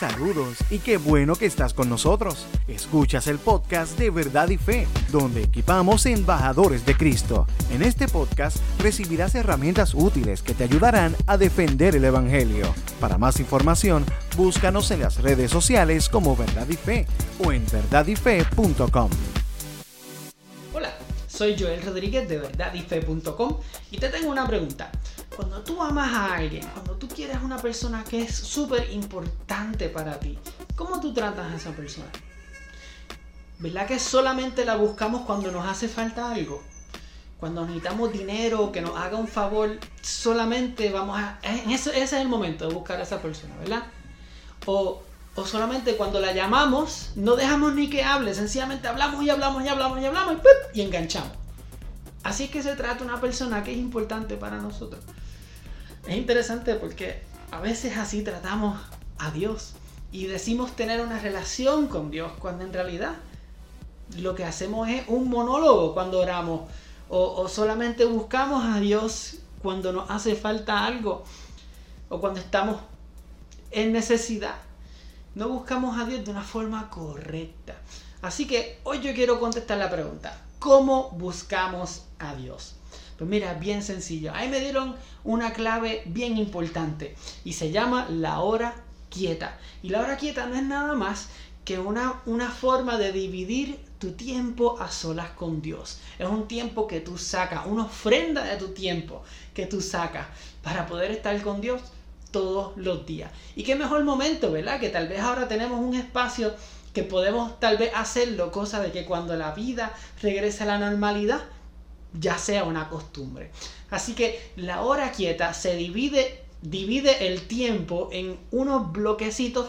Saludos y qué bueno que estás con nosotros. Escuchas el podcast de Verdad y Fe, donde equipamos embajadores de Cristo. En este podcast recibirás herramientas útiles que te ayudarán a defender el Evangelio. Para más información, búscanos en las redes sociales como Verdad y Fe o en verdadyfe.com. Hola, soy Joel Rodríguez de verdadyfe.com y te tengo una pregunta cuando tú amas a alguien, cuando tú quieres una persona que es súper importante para ti, ¿cómo tú tratas a esa persona? ¿Verdad que solamente la buscamos cuando nos hace falta algo? Cuando necesitamos dinero, que nos haga un favor, solamente vamos a... Ese, ese es el momento de buscar a esa persona, ¿verdad? O, o solamente cuando la llamamos, no dejamos ni que hable, sencillamente hablamos y hablamos y hablamos y hablamos y, y enganchamos. Así es que se trata una persona que es importante para nosotros. Es interesante porque a veces así tratamos a Dios y decimos tener una relación con Dios cuando en realidad lo que hacemos es un monólogo cuando oramos o, solamente buscamos a Dios cuando nos hace falta algo o cuando estamos en necesidad. No buscamos a Dios de una forma correcta. Así que hoy yo quiero contestar la pregunta, ¿cómo buscamos a Dios? Pues mira, bien sencillo. Ahí me dieron una clave bien importante y se llama la hora quieta. Y la hora quieta no es nada más que una, una forma de dividir tu tiempo a solas con Dios. Es un tiempo que tú sacas, una ofrenda de tu tiempo que tú sacas para poder estar con Dios todos los días. Y qué mejor momento, ¿verdad? Que tal vez ahora tenemos un espacio que podemos tal vez hacerlo, cosa de que cuando la vida regrese a la normalidad, ya sea una costumbre. Así que la hora quieta se divide, divide el tiempo en unos bloquecitos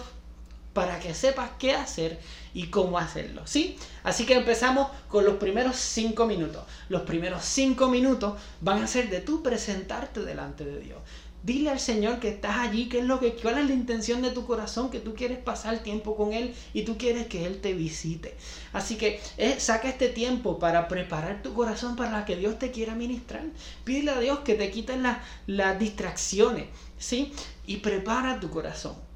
para que sepas qué hacer y cómo hacerlo, ¿sí? Así que empezamos con los primeros cinco minutos. Los primeros cinco minutos van a ser de tú presentarte delante de Dios. Dile al Señor que estás allí, qué es lo que, cuál es la intención de tu corazón, que tú quieres pasar tiempo con Él y tú quieres que Él te visite. Así que eh, saca este tiempo para preparar tu corazón para que Dios te quiera ministrar. Pídele a Dios que te quiten las distracciones, ¿sí? Y prepara tu corazón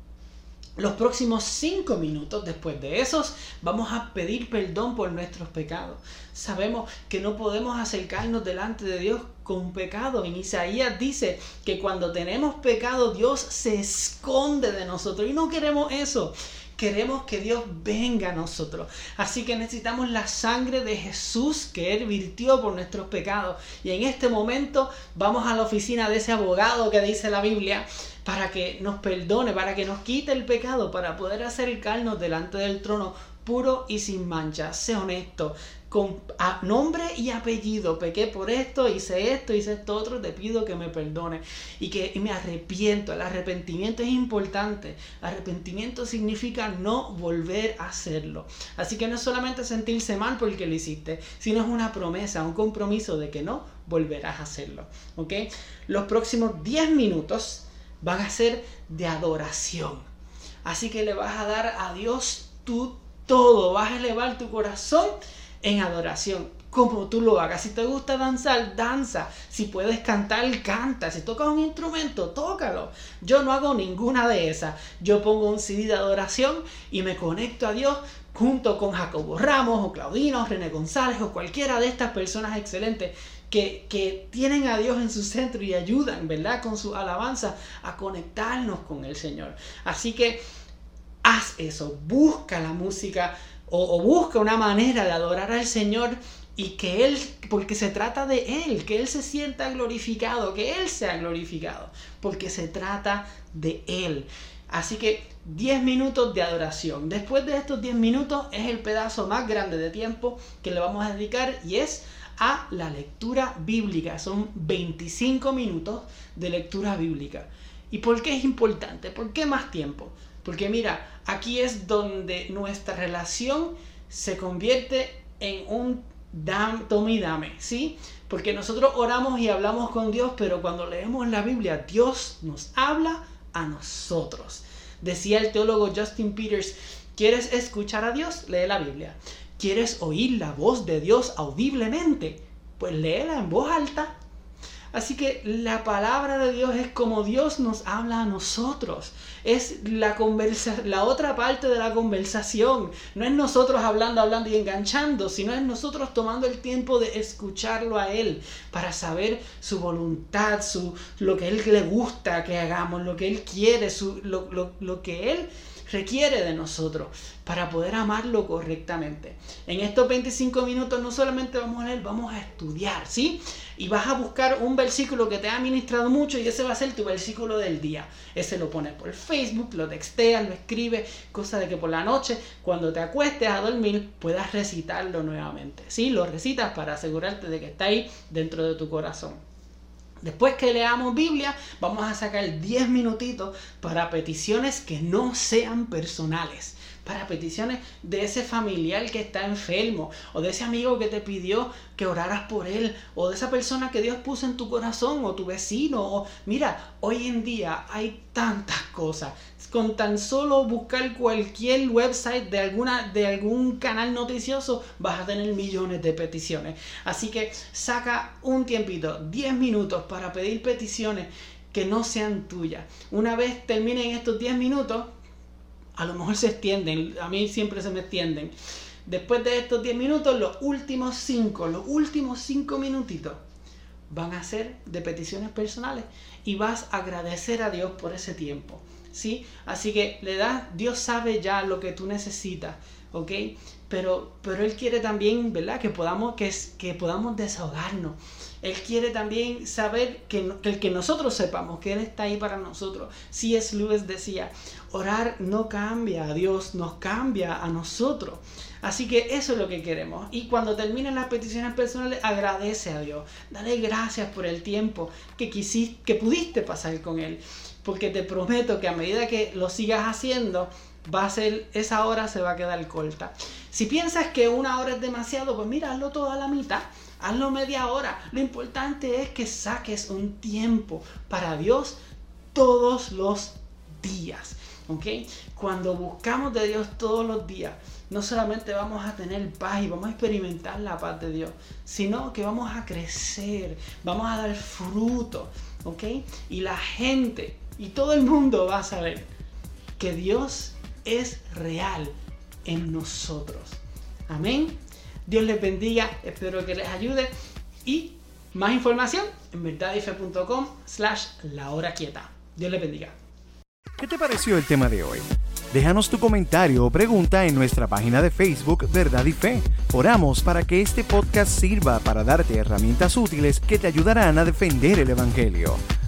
los próximos cinco minutos después de esos vamos a pedir perdón por nuestros pecados. Sabemos que no podemos acercarnos delante de Dios con pecado. En Isaías dice que cuando tenemos pecado Dios se esconde de nosotros y no queremos eso. Queremos que Dios venga a nosotros. Así que necesitamos la sangre de Jesús que Él virtió por nuestros pecados. Y en este momento vamos a la oficina de ese abogado que dice la Biblia para que nos perdone, para que nos quite el pecado, para poder acercarnos delante del trono puro y sin mancha. Sé honesto, con nombre y apellido. Pequé por esto, hice esto, hice esto otro, te pido que me perdone y que me arrepiento. El arrepentimiento es importante. Arrepentimiento significa no volver a hacerlo. Así que no es solamente sentirse mal porque lo hiciste, sino es una promesa, un compromiso de que no volverás a hacerlo. ¿Ok? Los próximos 10 minutos van a ser de adoración. Así que le vas a dar a Dios tu todo, vas a elevar tu corazón en adoración, como tú lo hagas. Si te gusta danzar, danza. Si puedes cantar, canta. Si tocas un instrumento, tócalo. Yo no hago ninguna de esas. Yo pongo un CD de adoración y me conecto a Dios junto con Jacobo Ramos o Claudino René González o cualquiera de estas personas excelentes que, tienen a Dios en su centro y ayudan, ¿verdad? Con su alabanza a conectarnos con el Señor. Así que haz eso, busca la música o busca una manera de adorar al Señor y que Él, porque se trata de Él, que Él se sienta glorificado, que Él sea glorificado, porque se trata de Él. Así que 10 minutos de adoración. Después de estos 10 minutos es el pedazo más grande de tiempo que le vamos a dedicar y es a la lectura bíblica. Son 25 minutos de lectura bíblica. ¿Y por qué es importante? ¿Por qué más tiempo? Porque mira, aquí es donde nuestra relación se convierte en un dam, tome y dame, ¿sí? Porque nosotros oramos y hablamos con Dios, pero cuando leemos la Biblia, Dios nos habla a nosotros. Decía el teólogo Justin Peters, ¿quieres escuchar a Dios? Lee la Biblia. ¿Quieres oír la voz de Dios audiblemente? Pues léela en voz alta. Así que la palabra de Dios es como Dios nos habla a nosotros. es la, conversa la otra parte de la conversación. No es nosotros hablando, hablando y enganchando, sino es nosotros tomando el tiempo de escucharlo a Él para saber su voluntad, su, lo que Él le gusta que hagamos, lo que Él quiere, su, lo, lo, lo que Él requiere de nosotros para poder amarlo correctamente. En estos 25 minutos no solamente vamos a leer, vamos a estudiar, ¿sí? Y vas a buscar un versículo que te ha ministrado mucho y ese va a ser tu versículo del día. Ese lo pones por Facebook, lo texteas, lo escribes, cosa de que por la noche, cuando te acuestes a dormir, puedas recitarlo nuevamente, ¿sí? Lo recitas para asegurarte de que está ahí dentro de tu corazón. Después que leamos Biblia, vamos a sacar 10 minutitos para peticiones que no sean personales. Para peticiones de ese familiar que está enfermo, o de ese amigo que te pidió que oraras por él, o de esa persona que Dios puso en tu corazón, o tu vecino. O mira, hoy en día hay tantas cosas con tan solo buscar cualquier website de, alguna, de algún canal noticioso, vas a tener millones de peticiones. Así que saca un tiempito, 10 minutos para pedir peticiones que no sean tuyas. Una vez terminen estos 10 minutos, a lo mejor se extienden, a mí siempre se me extienden. Después de estos 10 minutos, los últimos 5, los últimos 5 minutitos van a ser de peticiones personales y vas a agradecer a Dios por ese tiempo. ¿sí? Así que le das, Dios sabe ya lo que tú necesitas, ¿ok? Pero, pero Él quiere también, ¿verdad? Que podamos, que, que podamos desahogarnos. Él quiere también saber que, que, que nosotros sepamos que Él está ahí para nosotros. Si es Luis decía, orar no cambia a Dios, nos cambia a nosotros. Así que eso es lo que queremos. Y cuando terminen las peticiones personales, agradece a Dios. Dale gracias por el tiempo que, quisiste, que pudiste pasar con Él porque te prometo que a medida que lo sigas haciendo, va a ser, esa hora se va a quedar corta. Si piensas que una hora es demasiado, pues mira, hazlo toda la mitad, hazlo media hora. Lo importante es que saques un tiempo para Dios todos los días. ¿Ok? Cuando buscamos de Dios todos los días, no solamente vamos a tener paz y vamos a experimentar la paz de Dios, sino que vamos a crecer, vamos a dar fruto, ¿ok? Y la gente y todo el mundo va a saber que Dios es real en nosotros. Amén. Dios les bendiga, espero que les ayude y más información en verdadife.com slash la hora quieta. Dios les bendiga. ¿Qué te pareció el tema de hoy? Déjanos tu comentario o pregunta en nuestra página de Facebook Verdad y Fe. Oramos para que este podcast sirva para darte herramientas útiles que te ayudarán a defender el Evangelio.